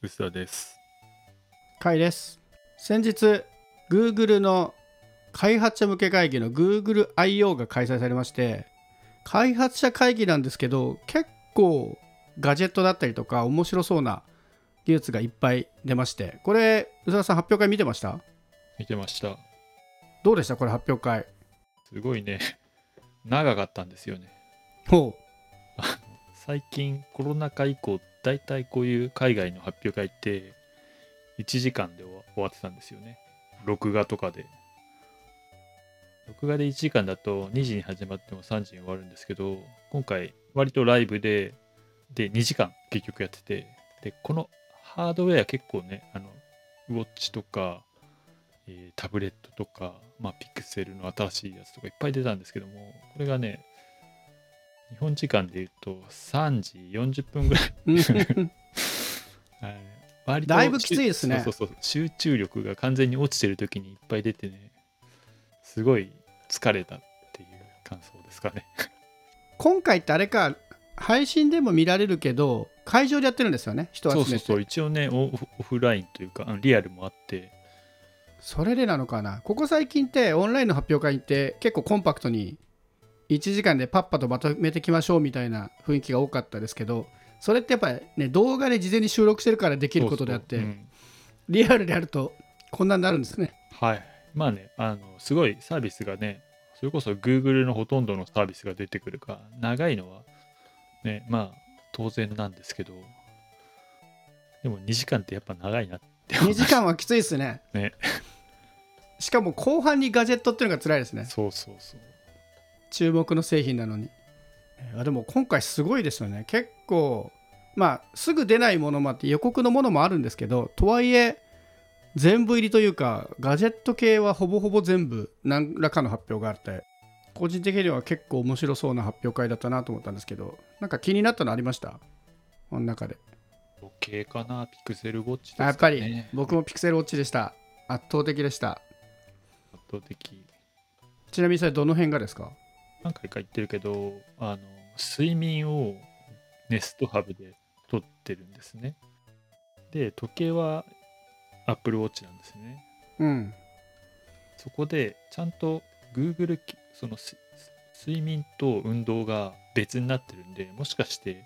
薄田です。甲斐です先日 Google の開発者向け会議の GoogleIO が開催されまして開発者会議なんですけど結構ガジェットだったりとか面白そうな技術がいっぱい出ましてこれ宇佐田さん発表会見てました？見てました。どうでした？これ発表会すごいね、長かったんですよね。ほ最近コロナ禍以降、だいたいこういう海外の発表会って1時間で終わ終わってたんですよね。録画とかで。録画で1時間だと2時に始まっても3時に終わるんですけど、今回割とライブで、で2時間結局やってて、で、このハードウェア結構ね、あの、ウォッチとか、えータブレットとか、まあ、ピクセルの新しいやつとかいっぱい出たんですけども、これがね、日本時間で言うと3時40分ぐらい。うはい。割とだいぶきついですね。そうそうそう。集中力が完全に落ちてる時にいっぱい出てね、すごい疲れたっていう感想ですかね。今回ってあれか配信でも見られるけど会場でやってるんですよね人集めて。そうそうそう、一応ねオフ、オフラインというか、リアルもあって、それでなのかな。ここ最近ってオンラインの発表会って結構コンパクトに1時間でパッパとまとめてきましょうみたいな雰囲気が多かったですけどそれってやっぱりね動画で事前に収録してるからできることであってリアルでやるとこんなになるんですね。はい。まあね、あの、すごいサービスがね、それこそ Google のほとんどのサービスが出てくるから、長いのは、ね、まあ、当然なんですけど、でも2時間ってやっぱ長いなって思い2ました。時間はきついですね。ね。しかも後半にガジェットっていうのが辛いですね。そうそうそう。注目の製品なのに。あでも今回すごいですよね。結構まあすぐ出ないものもあって予告のものもあるんですけどとはいえ全部入りというかガジェット系はほぼほぼ全部何らかの発表があって個人的には結構面白そうな発表会だったなと思ったんですけどなんか気になったのありました？この中で。時計かな、ピクセルウォッチですか、ね。あやっぱり僕もピクセルウォッチでした。圧倒的でした。圧倒的。ちなみにそれどの辺がですか？何回か言ってるけど、あの、睡眠をネストハブで撮ってるんですね。で、時計は Apple Watch なんですね。うんそこでちゃんと Google きそのす睡眠と運動が別になってるんでもしかして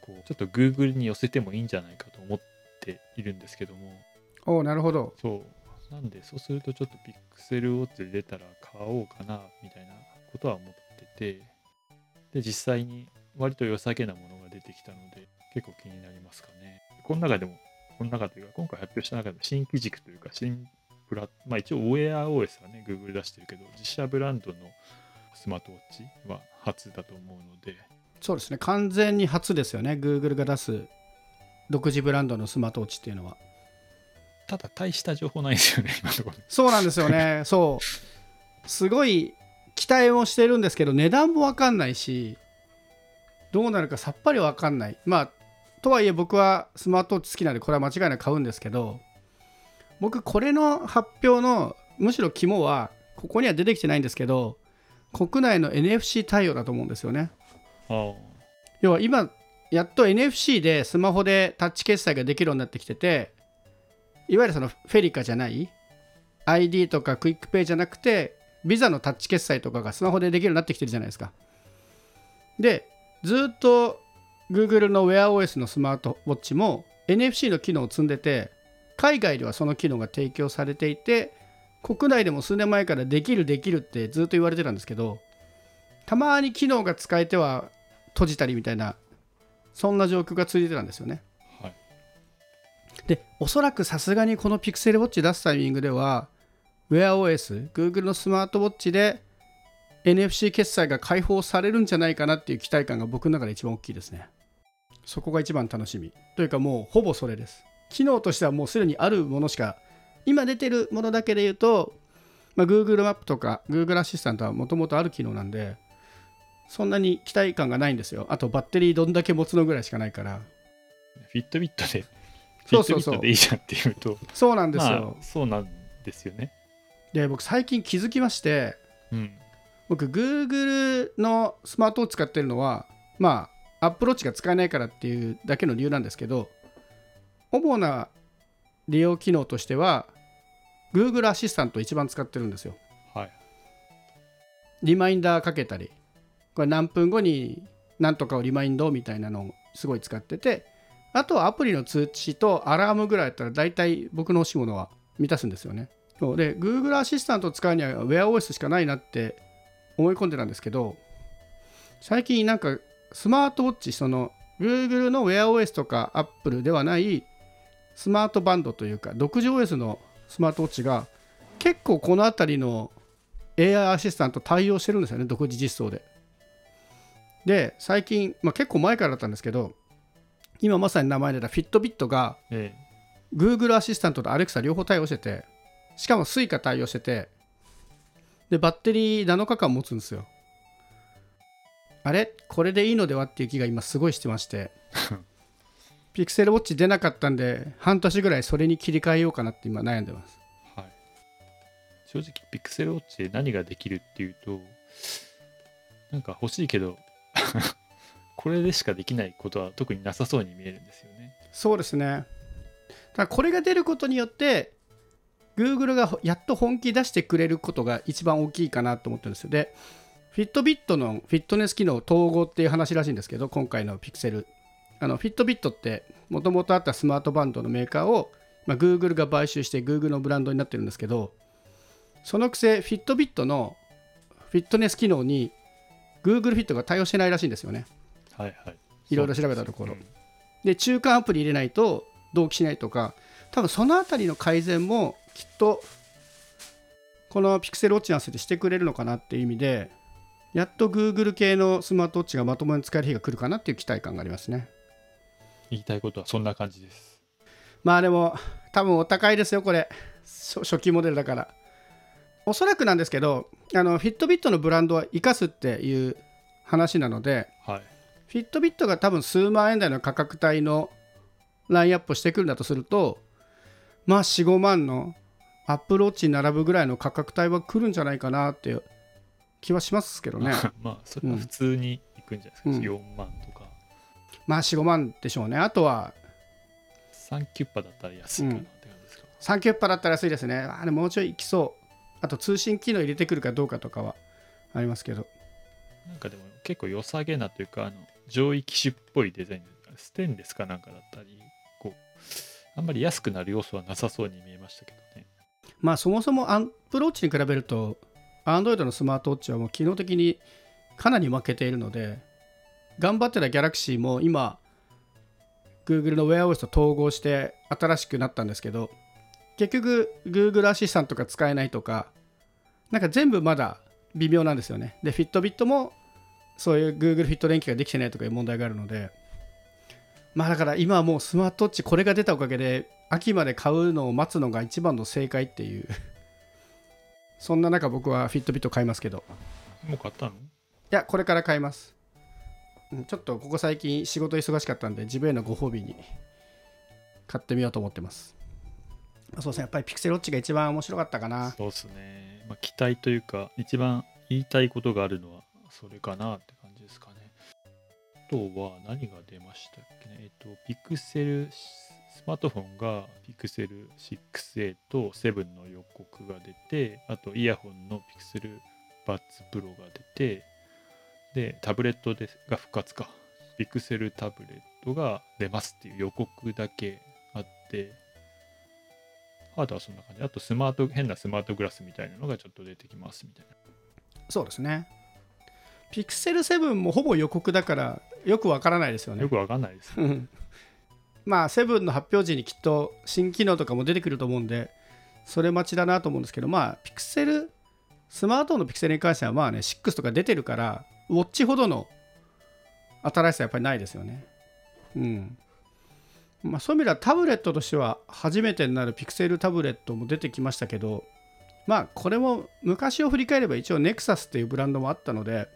こうちょっと Google に寄せてもいいんじゃないかと思っているんですけどもおおなるほどそうなんでそうするとちょっと Pixel Watch で出たら買おうかなみたいなことは思っててで実際に割と良さげなものが出てきたので結構気になりますかね。この中でもこの中というか今回発表した中でも新機軸というか新プラまあ一応 WearOS はね Google 出してるけど自社ブランドのスマートウォッチは初だと思うので。そうですね。完全に初ですよね。Google が出す独自ブランドのスマートウォッチっていうのは。ただ大した情報ないですよね今のところ。そうなんですよね。そう。すごい期待もしてるんですけど値段も分かんないしどうなるかさっぱり分かんない。まあとはいえ僕はスマートウォッチ好きなんでこれは間違いなく買うんですけど僕これの発表のむしろ肝はここには出てきてないんですけど国内の NFC 対応だと思うんですよね。あ要は今やっと NFC でスマホでタッチ決済ができるようになってきてていわゆるそのフェリカじゃない ID とかクイックペイじゃなくてビザのタッチ決済とかがスマホでできるようになってきてるじゃないですか。でずっと Google の WearOS のスマートウォッチも NFC の機能を積んでて海外ではその機能が提供されていて国内でも数年前からできるできるってずっと言われてたんですけどたまに機能が使えては閉じたりみたいなそんな状況が続いてたんですよね。はい。でおそらくさすがにこの Pixel Watch 出すタイミングでは WearOS、Google のスマートウォッチで NFC 決済が開放されるんじゃないかなっていう期待感が僕の中で一番大きいですね。そこが一番楽しみ。というかもうほぼそれです。機能としてはもうすでにあるものしか今出てるものだけで言うと、まあ、Google マップとか Google アシスタントはもともとある機能なんでそんなに期待感がないんですよ。あとバッテリーどんだけ持つのぐらいしかないから。フィットビットでそうそうそう。フィットビットでいいじゃんっていうと。そうなんですよ、まあ、そうなんですよねで僕最近気づきましてうん。僕 Google のスマートウォッチ使ってるのはまあ Apple Watch が使えないからっていうだけの理由なんですけど主な利用機能としては Google アシスタントを一番使ってるんですよ。はい。リマインダーかけたりこれ何分後に何とかをリマインドみたいなのをすごい使っててあとはアプリの通知とアラームぐらいだったら大体僕の欲しいものは満たすんですよねそうで Google アシスタントを使うには WearOS しかないなって思い込んでたんですけど最近なんかスマートウォッチその Google の WearOS とか Apple ではないスマートバンドというか独自 OS のスマートウォッチが結構この辺りの AI アシスタント対応してるんですよね独自実装で。で最近、まあ、結構前からだったんですけど今まさに名前出た Fitbit がえ Google アシスタントと Alexa 両方対応しててしかも Suica 対応しててでバッテリー7日間持つんですよ。あれ？これでいいのではっていう気が今すごいしてまして。ピクセルウォッチ出なかったんで半年ぐらいそれに切り替えようかなって今悩んでます。えはい。正直ピクセルウォッチで何ができるっていうとなんか欲しいけど これでしかできないことは特になさそうに見えるんですよね。そうですね。ただこれが出ることによって Google がやっと本気出してくれることが一番大きいかなと思ってるんですよ。で Fitbit のフィットネス機能統合っていう話らしいんですけど今回のピクセル。あの Fitbit ってもともとあったスマートバンドのメーカーを、まあ、Google が買収して Google のブランドになってるんですけどそのくせ Fitbit のフィットネス機能に Google Fit が対応してないらしいんですよね。はいはい。いろいろ調べたところ。で中間アプリ入れないと同期しないとか多分そのあたりの改善もきっとこのピクセルウォッチに合わせてしてくれるのかなっていう意味でやっと Google 系のスマートウォッチがまともに使える日が来るかなっていう期待感がありますね。言いたいことはそんな感じです。まあでも多分お高いですよこれ。初初期モデルだから。おそらくなんですけどあのフィットビットのブランドは生かすっていう話なのではい。フィットビットが多分数万円台の価格帯のラインアップをしてくるんだとするとまあ45万のアップローチに並ぶぐらいの価格帯は来るんじゃないかなっていう気はしますけどね。まあそれは普通にいくんじゃないですか、うん。4万とか。まあ45万でしょうね。あとは3キュッパだったら安いかなって感じですか、サンキュッパだったら安いですね。あれもうちょいいきそう。あと通信機能入れてくるかどうかとかはありますけど。なんかでも結構良さげなというかあの上位機種っぽいデザインステンレスかなんかだったりあんまり安くなる要素はなさそうに見えましたけどね。まあそもそもアンプローチに比べると Android のスマートウォッチはもう機能的にかなり負けているので頑張ってた Galaxy も今 Google の WearOS と統合して新しくなったんですけど結局 Google アシスタントが使えないとかなんか全部まだ微妙なんですよね。で Fitbit もそういう Google フィット連携ができてないとかいう問題があるのでまあだから今はもうスマートウォッチこれが出たおかげで秋まで買うのを待つのが一番の正解っていう。そんな中僕はフィットビット買いますけど。もう買ったの？いやこれから買います。うんちょっとここ最近仕事忙しかったんで自分へのご褒美に買ってみようと思ってます。あそうですねやっぱりピクセルウォッチが一番面白かったかな。そうですね、まあ、期待というか一番言いたいことがあるのはそれかなって感じですかね。あとは何が出ましたっけ？とピクセルスマートフォンがピクセル 6A と7の予告が出てあとイヤホンのピクセルバッツプロが出てでタブレットでが復活かピクセルタブレットが出ますっていう予告だけあってハードはそんな感じ。あとスマート、変なスマートグラスみたいなのがちょっと出てきますみたいな。そうですねピクセル7もほぼ予告だからよくわからないですよね。よくわかんないです。うん。まあ7の発表時にきっと新機能とかも出てくると思うんでそれ待ちだなと思うんですけどまあピクセルスマートフォンのピクセルに関してはまあね6とか出てるからウォッチほどの新しさやっぱりないですよね。うん。まあそういう意味ではタブレットとしては初めてになるピクセルタブレットも出てきましたけどまあこれも昔を振り返れば一応ネクサスっていうブランドもあったので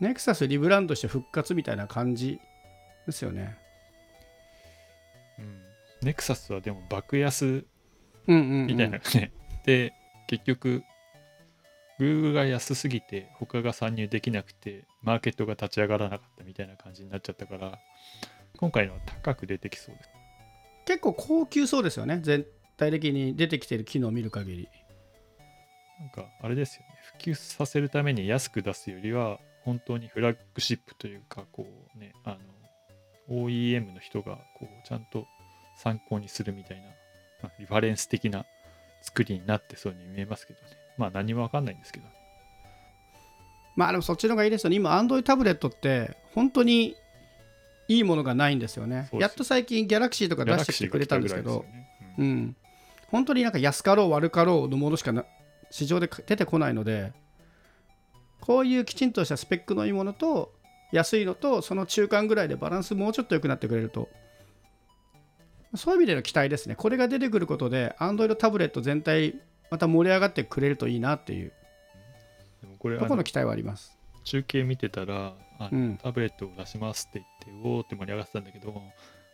ネクサスリブランドして復活みたいな感じですよねうん。ネクサスはでも爆安うんうんうんみたいなね。で、結局、Google が安すぎて他が参入できなくて、マーケットが立ち上がらなかったみたいな感じになっちゃったから、今回のは高く出てきそうです。結構高級そうですよね全体的に出てきてる機能を見る限りなんかあれですよね普及させるために安く出すよりは本当にフラッグシップというかこうねあの OEM の人がこうちゃんと参考にするみたいな、まあリファレンス的な作りになってそうに見えますけどね。まあ何もわかんないんですけど。まあでもそっちの方がいいですよね。今 Android タブレットって本当にいいものがないんですよね。やっと最近 Galaxy とか出してきてくれたんですけど。ね。うん。うん。本当になんか安かろう悪かろうのものしかな市場で出てこないのでこういうきちんとしたスペックのいいものと安いのとその中間ぐらいでバランスもうちょっと良くなってくれると。そういう意味での期待ですね。これが出てくることで Android タブレット全体また盛り上がってくれるといいなっていう。でもこれころの期待はあります。中継見てたらあの、うん。タブレットを出しますって言っておおって盛り上がってたんだけど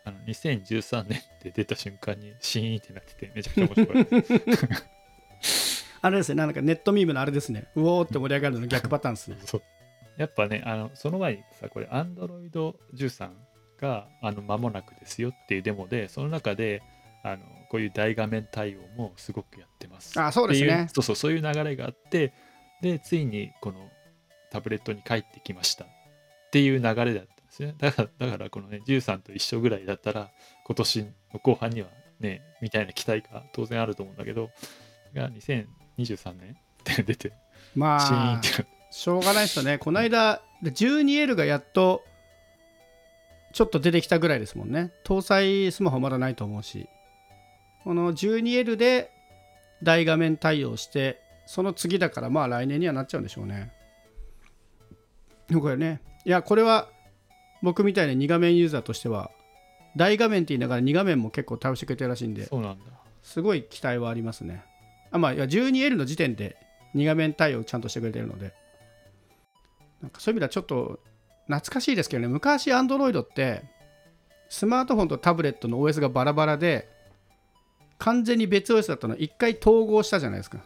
あの2013年って出た瞬間にシーンってなっててめちゃくちゃ面白いあれですねなんかネットミームのあれですね。うおーって盛り上がるの逆パターンですね。そう。やっぱねあのその前にさこれ Android13 があの間もなくですよっていうデモでその中であのこういう大画面対応もすごくやってます。あそうですね。そうそうそういう流れがあってでついにこのタブレットに帰ってきましたっていう流れだったんですね。だからだからこのね13と一緒ぐらいだったら今年の後半にはねみたいな期待が当然あると思うんだけどが2023年？って出て。まあしょうがないですよね。この間で 12L がやっとちょっと出てきたぐらいですもんね。搭載スマホまだないと思うし。この 12L で大画面対応してその次だからまあ来年にはなっちゃうんでしょうね。これね。いやこれは僕みたいな2画面ユーザーとしては大画面って言いながら2画面も結構対応してくれてるらしいんでそうなんだ。すごい期待はありますね。あまあ、いや 12L の時点で2画面対応ちゃんとしてくれてるので、なんかそういう意味ではちょっと懐かしいですけどね、昔 Android ってスマートフォンとタブレットの OS がバラバラで、完全に別 OS だったの。1回統合したじゃないですか。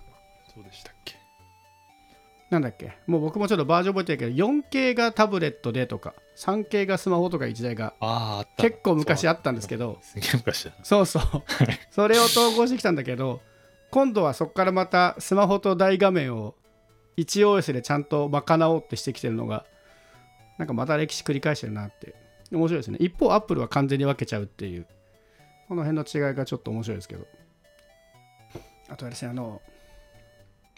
そうでしたっけ？なんだっけ？もう僕もちょっとバージョン覚えてるけど、4K がタブレットでとか、3K がスマホとかいう時代が結構昔あったんですけど、すげえ昔だな。そうそう。それを統合してきたんだけど、今度はそこからまたスマホと大画面を 1OS でちゃんと賄おうってしてきてるのが、なんかまた歴史繰り返してるなって。面白いですね。一方、Apple は完全に分けちゃうっていう、この辺の違いがちょっと面白いですけど。あとはですね、あの、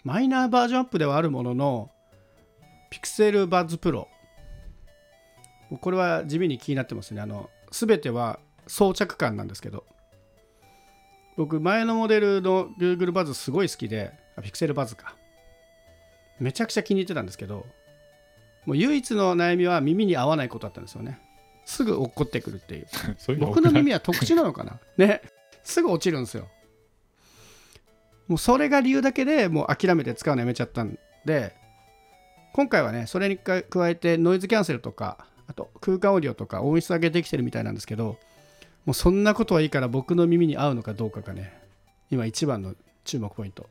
マイナーバージョンアップではあるものの、Pixel Buds Pro。これは地味に気になってますね。あの、すべては装着感なんですけど、僕前のモデルの Google バズすごい好きであ Pixel バズか。めちゃくちゃ気に入ってたんですけどもう唯一の悩みは耳に合わないことだったんですよね。すぐ落っこってくるっていう。僕の耳は特殊なのかな？ね。すぐ落ちるんですよ。もうそれが理由だけでもう諦めて使うのやめちゃったんで今回はねそれに加えてノイズキャンセルとかあと空間オーディオとか音質上げできてるみたいなんですけどもうそんなことはいいから僕の耳に合うのかどうかがね今一番の注目ポイント。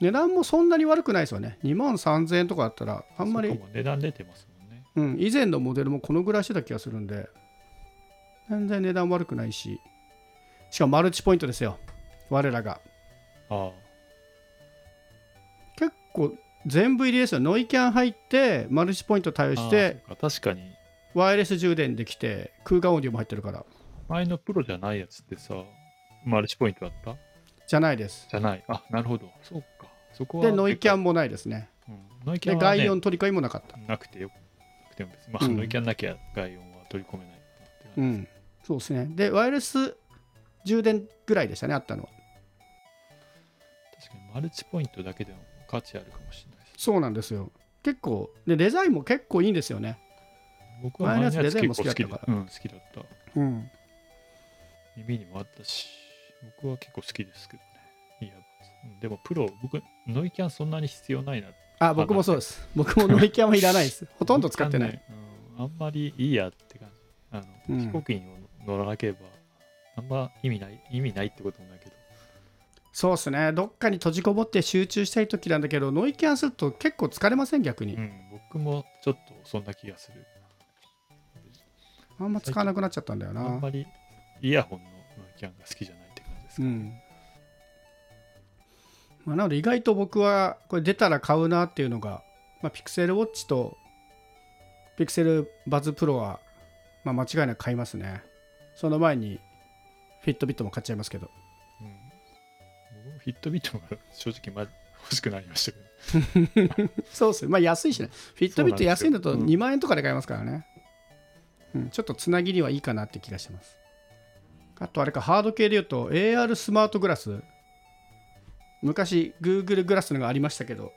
値段もそんなに悪くないですよね。2万3000円とかだったらあんまり値段出てますもんね。うん、以前のモデルもこのぐらいしてた気がするんで全然値段悪くないし。しかもマルチポイントですよ。我らが。あ結構全部入りですよ。ノイキャン入ってマルチポイント対応あして確かにワイヤレス充電できて空間オーディオも入ってるから。前のプロじゃないやつってさマルチポイントだった？じゃないです。じゃない。あなるほど。そうか。そこはでノイキャンも、もないですね。うん、ノイキャでンは、ね、外音取り替えもなかった。なくてよ。なくても別に、まあうん。ノイキャンなきゃ外音は取り込めないかなって。感じうん。そうですね。でワイヤレス充電ぐらいでしたねあったのは。確かにマルチポイントだけでも価値あるかもしれないですそうなんですよ。結構でデザインも結構いいんですよね僕は前のやつデザインも好きだったから。うん好きだった。うん。耳にもあったし僕は結構好きですけどね。いいやでもプロ僕ノイキャンそんなに必要ないな。あ僕もそうです。僕もノイキャンはいらないです。ほとんど使ってない、あんまりいいやって感じ。あの、うん。飛行機に乗らなければあんま意味ない意味ないってこともないけど。そうですね。どっかに閉じこもって集中したい時なんだけどノイキャンすると結構疲れません？逆に、うん僕もちょっとそんな気がするあんま使わなくなっちゃったんだよあなんまりイヤホンのキャンが好きじゃないって感じですか、うん。まあ、なので意外と僕はこれ出たら買うなっていうのが、まあ、ピクセルウォッチとピクセルバズプロは、まあ、間違いなく買いますね。その前にフィットビットも買っちゃいますけど。うん、フィットビットが正直ま欲しくなりましたけど。そうっすね。まあ安いしね。フィットビット安いんですようん。2万円とかで買えますからね、うん、ちょっとつなぎにはいいかなって気がします。あとあれかハード系で言うと AR スマートグラス。昔 Google グラスのがありましたけど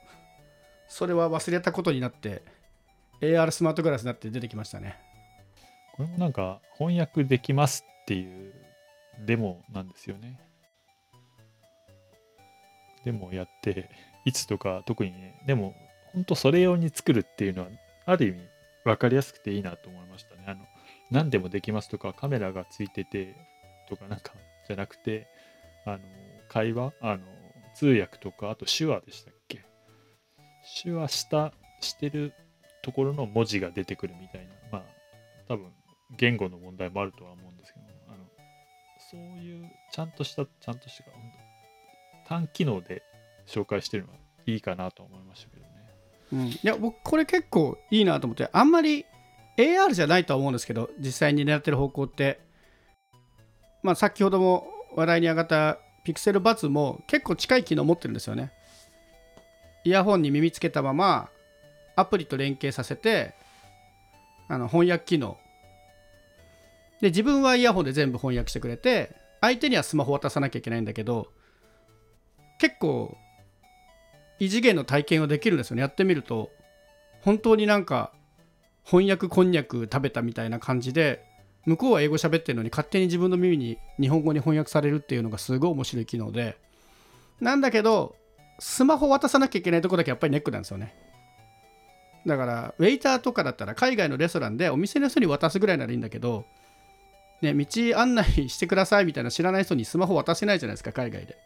それは忘れたことになって AR スマートグラスになって出てきましたね。これもなんか翻訳できますっていうデモなんですよね。デモをやって、いつとか特にね、でも本当それ用に作るっていうのはある意味分かりやすくていいなと思いましたね。あの何でもできますとかカメラがついててとかなんかじゃなくて、あの会話、あの通訳とかあと手話でしたっけ？手話したしてるところの文字が出てくるみたいな、まあ多分言語の問題もあるとは思うんですけどあのそういうちゃんとしたちゃんとした本当単機能で紹介してるのはいいかなと思いましたけどうん、いや僕これ結構いいなと思ってあんまり AR じゃないとは思うんですけど実際に狙ってる方向って。まあ先ほども話題に上がったピクセルバツも結構近い機能持ってるんですよね。イヤホンに耳つけたままアプリと連携させてあの翻訳機能。で自分はイヤホンで全部翻訳してくれて相手にはスマホ渡さなきゃいけないんだけど結構異次元の体験をできるんですよね。やってみると本当になんか翻訳こんにゃく食べたみたいな感じで向こうは英語喋ってるのに勝手に自分の耳に日本語に翻訳されるっていうのがすごい面白い機能でなんだけどスマホ渡さなきゃいけないとこだけやっぱりネックなんですよね。だからウェイターとかだったら海外のレストランでお店の人に渡すぐらいならいいんだけどね道案内してくださいみたいな知らない人にスマホ渡せないじゃないですか海外で。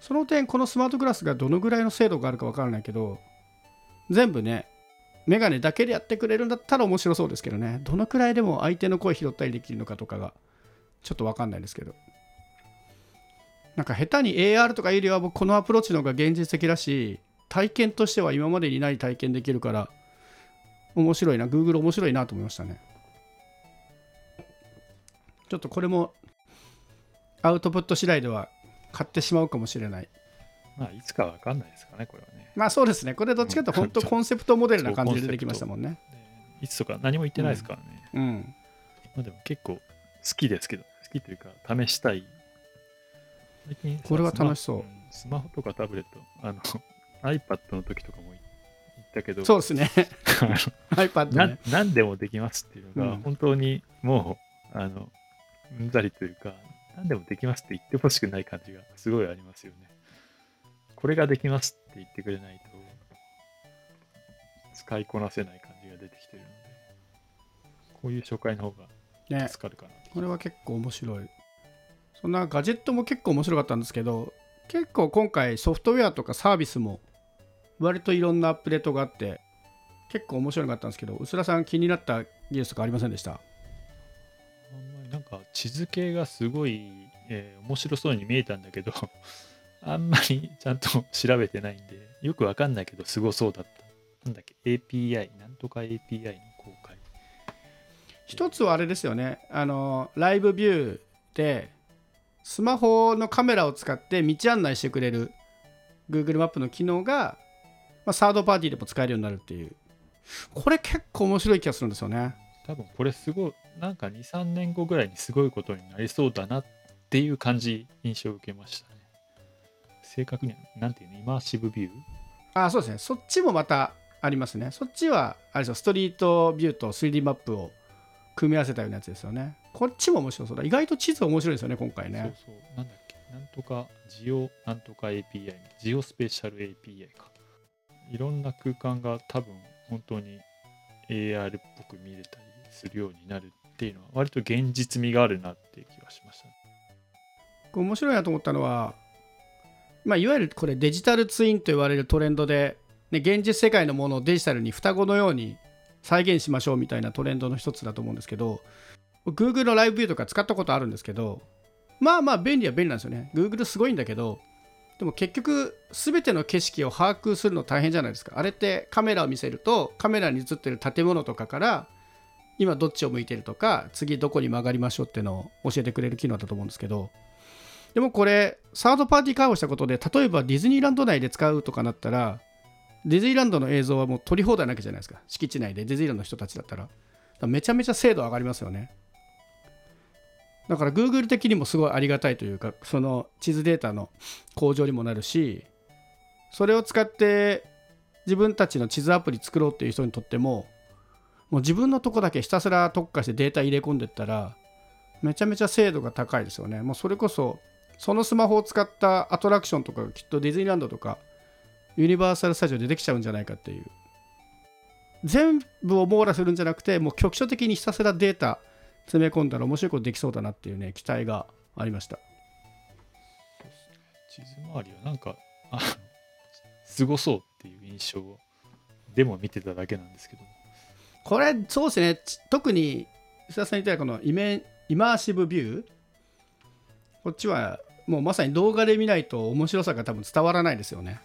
その点このスマートグラスがどのぐらいの精度があるか分からないけど全部ねメガネだけでやってくれるんだったら面白そうですけどね。どのくらいでも相手の声拾ったりできるのかとかがちょっと分かんないですけど。なんか下手に AR とかいうよりは僕このアプローチの方が現実的だし体験としては今までにない体験できるから面白いな。Google 面白いなと思いましたね。ちょっとこれもアウトプット次第では買ってしまうかもしれない。まあいつかわかんないですかねこれはね。まあそうですね。これどっちかというと本当コンセプトモデルな感じで出てきましたもんね。でいつとか何も言ってないですからね、うん。まあでも結構好きですけど好きというか試したい。最近さこれは楽しそう。スマホとかタブレットあの iPad の時とかも言ったけどそうですね。iPad なね何でもできますっていうのが、うん。本当にもう、あの、うんざりというか、何でもできますって言ってほしくない感じがすごいありますよね。これができますって言ってくれないと、使いこなせない感じが出てきてるので、こういう紹介の方ねが助かるかなと。これは結構面白いそんなガジェットも結構面白かったんですけど結構今回ソフトウェアとかサービスも割といろんなアップデートがあって結構面白かったんですけど薄田さん気になった技術とかありませんでした？地図系がすごい、えー面白そうに見えたんだけど、あんまりちゃんと調べてないんで、よくわかんないけどすごそうだった。なんだっけ ?API、なんとか API の公開。一つはあれですよねあのライブビューでスマホのカメラを使って道案内してくれる Google マップの機能が、まあ、サードパーティーでも使えるようになるっていうこれ結構面白い気がするんですよね多分これすごい、なんか2、3年後ぐらいにすごいことになりそうだなっていう感じ、印象を受けましたね。正確には、なんていうの、イマーシブビュー？あそうですね。そっちもまたありますね。そっちはあれですよ。ストリートビューと 3D マップを組み合わせたようなやつですよね。こっちも面白そうだ。意外と地図面白いですよね今回ね。そうそう、なんだっけ、なんとか、ジオなんとか API、ジオスペシャル API か。いろんな空間が多分本当に AR っぽく見れたりするようになるっていうのは、割と現実味があるなっていう気がしましたね。これ面白いなと思ったのは、まあ、いわゆるこれデジタルツインと言われるトレンドで、ね、現実世界のものをデジタルに双子のように再現しましょうみたいなトレンドの一つだと思うんですけど Google のライブビューとか使ったことあるんですけどまあまあ便利は便利なんですよね Google すごいんだけどでも結局全ての景色を把握するの大変じゃないですかあれってカメラを見せるとカメラに映ってる建物とかから今どっちを向いてるとか次どこに曲がりましょうっていうのを教えてくれる機能だと思うんですけどでもこれサードパーティー開放したことで例えばディズニーランド内で使うとかなったらディズニーランドの映像はもう撮り放題なわけじゃないですか。敷地内でディズニーランドの人たちだったら。だからめちゃめちゃ精度上がりますよね。だから Google 的にもすごいありがたいというかその地図データの向上にもなるしそれを使って自分たちの地図アプリ作ろうっていう人にとってももう自分のとこだけひたすら特化してデータ入れ込んでったらめちゃめちゃ精度が高いですよね。もうそれこそそのスマホを使ったアトラクションとかきっとディズニーランドとかユニバーサル・スタジオでできちゃうんじゃないかっていう。全部を網羅するんじゃなくてもう局所的にひたすらデータ詰め込んだら面白いことできそうだなっていうね期待がありました。地図周りはなんかあすごそうっていう印象でも見てただけなんですけどこれそうですね。特に須田さん言ったようにこのイメイマーシブビュー。こっちはもうまさに動画で見ないと面白さが多分伝わらないですよね。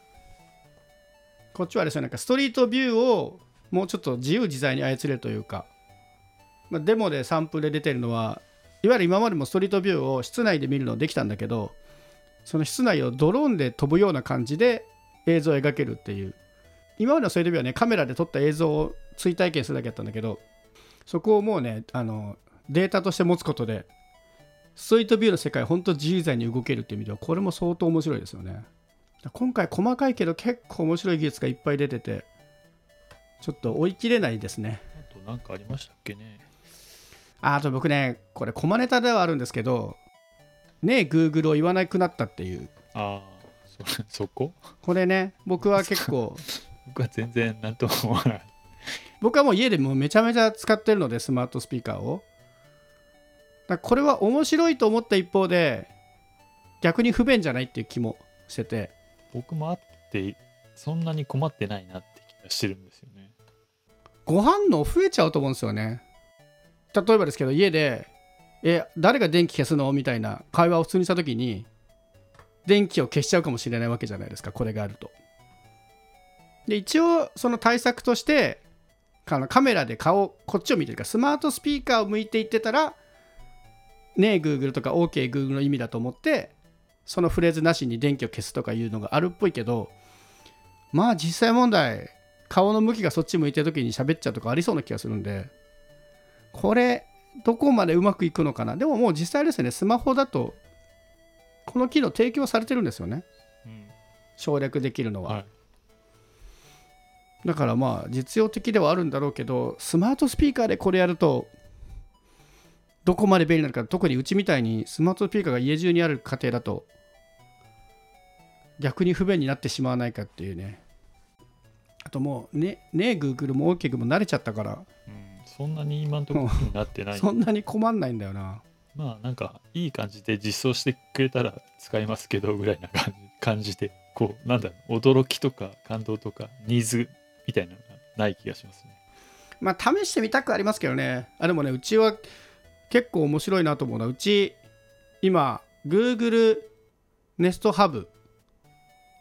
こっちはですねなんかストリートビューをもうちょっと自由自在に操れるというか、まあ、デモでサンプルで出てるのはいわゆる今までもストリートビューを室内で見るのできたんだけどその室内をドローンで飛ぶような感じで映像を描けるっていう。今までのストリートビューはねカメラで撮った映像を追体験するだけだったんだけどそこをもうねあのデータとして持つことでストリートビューの世界本当自由自在に動けるっていう意味ではこれも相当面白いですよね。今回細かいけど結構面白い技術がいっぱい出ててちょっと追い切れないですね。あと何かありましたっけね。ああと僕ねこれコマネタではあるんですけどねえ Google を言わなくなったっていう。ああそそこ？これね僕は結構 僕は全然何とも思わない僕はもう家でもうめちゃめちゃ使ってるのでスマートスピーカーを。だこれは面白いと思った一方で逆に不便じゃないっていう気もしてて。僕もあってそんなに困ってないなって気がしてるんですよね。ご飯の増えちゃうと思うんですよね。例えばですけど家で「え誰が電気消すの?」みたいな会話を普通にした時に電気を消しちゃうかもしれないわけじゃないですかこれがあると。で一応その対策としてあのカメラで顔こっちを見てるからスマートスピーカーを向いていってたらねえ Google とか OKGoogle、の意味だと思ってそのフレーズなしに電気を消すとかいうのがあるっぽいけどまあ実際問題顔の向きがそっち向いてる時に喋っちゃうとかありそうな気がするんでこれどこまでうまくいくのかな？でももう実際ですねスマホだとこの機能提供されてるんですよね。うん。省略できるのは、はいだからまあ実用的ではあるんだろうけどスマートスピーカーでこれやるとどこまで便利なのか特にうちみたいにスマートスピーカーが家中にある家庭だと逆に不便になってしまわないかっていうね。あともうねねえ Google も OK も慣れちゃったから。うん、そんなに今んところになってない。そんなに困んないんだよな。まあなんかいい感じで実装してくれたら使いますけどぐらいな感じ感じでこうなんだろう驚きとか感動とかニーズみたいなのがない気がしますね。まあ試してみたくありますけどね。あでもねうちは結構面白いなと思うのうち今 Google Nest Hub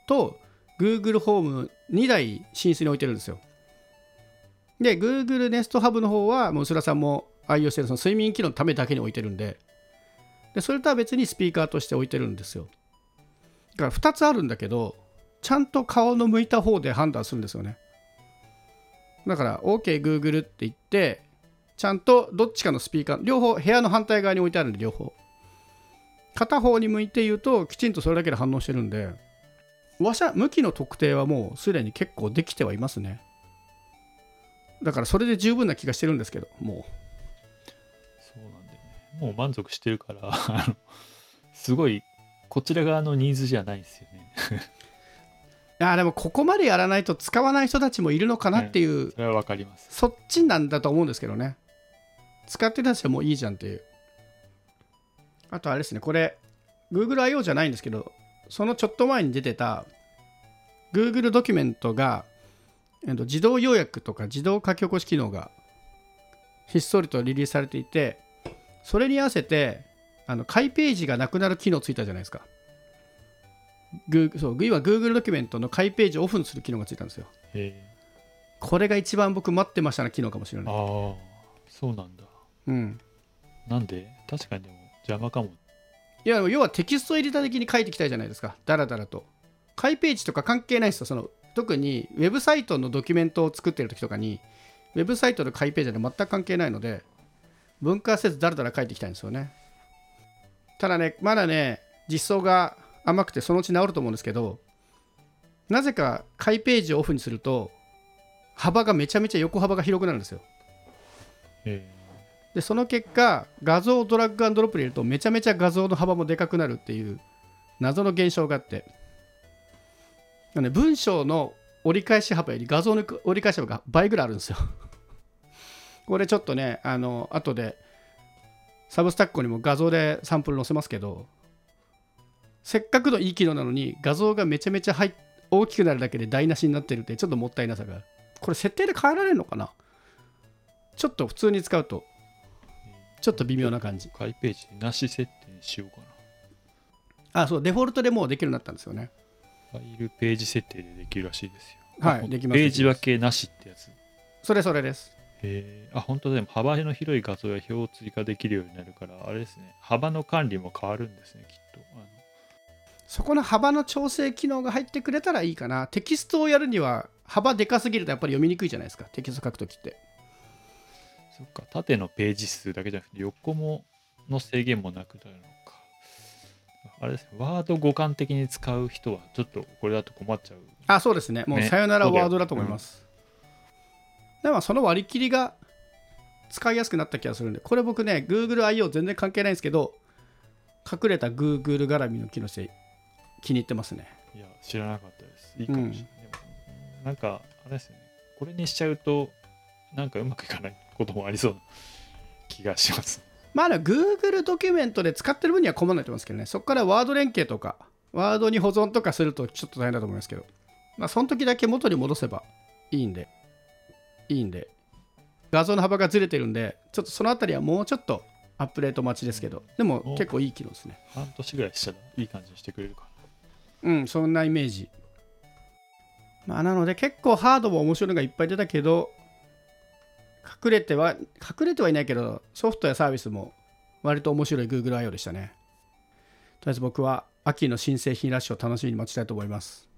と Google ホーム2台寝室に置いてるんですよ。で Google Nest Hub の方はもう薄田さんも愛用してるその睡眠機能のためだけに置いてるんで。でそれとは別にスピーカーとして置いてるんですよ。だから2つあるんだけどちゃんと顔の向いた方で判断するんですよね。だから OKGoogle って言ってちゃんとどっちかのスピーカー両方部屋の反対側に置いてあるんで両方。片方に向いて言うときちんとそれだけで反応してるんで話者向きの特定はもうすでに結構できてはいますね。だからそれで十分な気がしてるんですけどもう。そうなんだよね。もう満足してるからすごいこちら側のニーズじゃないですよね。やでもここまでやらないと使わない人たちもいるのかなっていう、それはわかります。そっちなんだと思うんですけどね。使ってたちはもういいじゃんっていう。あとあれですね。これ GoogleIO じゃないんですけどそのちょっと前に出てた Google ドキュメントが、えっと、自動要約とか自動書き起こし機能がひっそりとリリースされていてそれに合わせてあの開ページがなくなる機能ついたじゃないですか。グーそう今 Google ドキュメントの開ページをオフにする機能がついたんですよ。へこれが一番僕待ってましたな機能かもしれえ。ない。ああ、そうなんだ。うん、なんで？確かにでも邪魔かも。いや要はテキストエディター的に書いていきたいじゃないですか。だらだらと。開ページとか関係ないですよ。その特にウェブサイトのドキュメントを作ってる時とかにウェブサイトの開ページは全く関係ないので分割せずだらだら書いていきたいんですよね。ただね、まだね、実装が甘くてそのうち治ると思うんですけど、なぜか開ページをオフにすると、幅がめちゃめちゃ横幅が広くなるんですよ。へで、その結果、画像をドラッグアンドロップに入れると、めちゃめちゃ画像の幅もでかくなるっていう謎の現象があって、なので文章の折り返し幅より画像の折り返し幅が倍ぐらいあるんですよ。これちょっとね、あの、後で、サブスタックにも画像でサンプル載せますけど、せっかくのいい機能なのに画像がめちゃめちゃ大きくなるだけで台無しになってるってちょっともったいなさがある。これ設定で変えられるのかな？ちょっと普通に使うとえちょっと微妙な感じ。開ページなし設定にしようかな。あ、そう、デフォルトでもうできるようになったんですよね。ファイルページ設定でできるらしいですよ。あはいできますページ分けなしってやつ。それそれです。へえ。あ、本当だ。でも幅の広い画像や表を追加できるようになるから、あれですね。幅の管理も変わるんですね、きっと。そこの幅の調整機能が入ってくれたらいいかな。テキストをやるには幅でかすぎるとやっぱり読みにくいじゃないですか。テキスト書くときって。そっか、縦のページ数だけじゃなくて、横もの制限もなくなるのか。あれですね、ワード互換的に使う人は、ちょっとこれだと困っちゃう。あ、そうですね。もうねさよならワードだと思います。でもその割り切りが使いやすくなった気がするんで、これ僕ね、Google I.O. 全然関係ないんですけど、隠れた Google 絡みの機能して気に入ってますね。いや、知らなかったです。いいかもしれない。でもなんか、あれですね、これにしちゃうと、なんかうまくいかないこともありそうな気がします。まあ、ね、Google ドキュメントで使ってる分には困らないと思いますけどね、そこからワード連携とか、ワードに保存とかするとちょっと大変だと思いますけど、まあ、その時だけ元に戻せばいいんで、いいんで、画像の幅がずれてるんで、ちょっとそのあたりはもうちょっとアップデート待ちですけど、でも結構いい機能ですね。半年ぐらいしたらいい感じにしてくれるかうん、そんなイメージ。まあ、なので結構ハードも面白いのがいっぱい出たけど、隠れては、隠れてはいないけど、ソフトやサービスも割と面白い Google I.O. でしたね。とりあえず僕は秋の新製品ラッシュを楽しみに待ちたいと思います。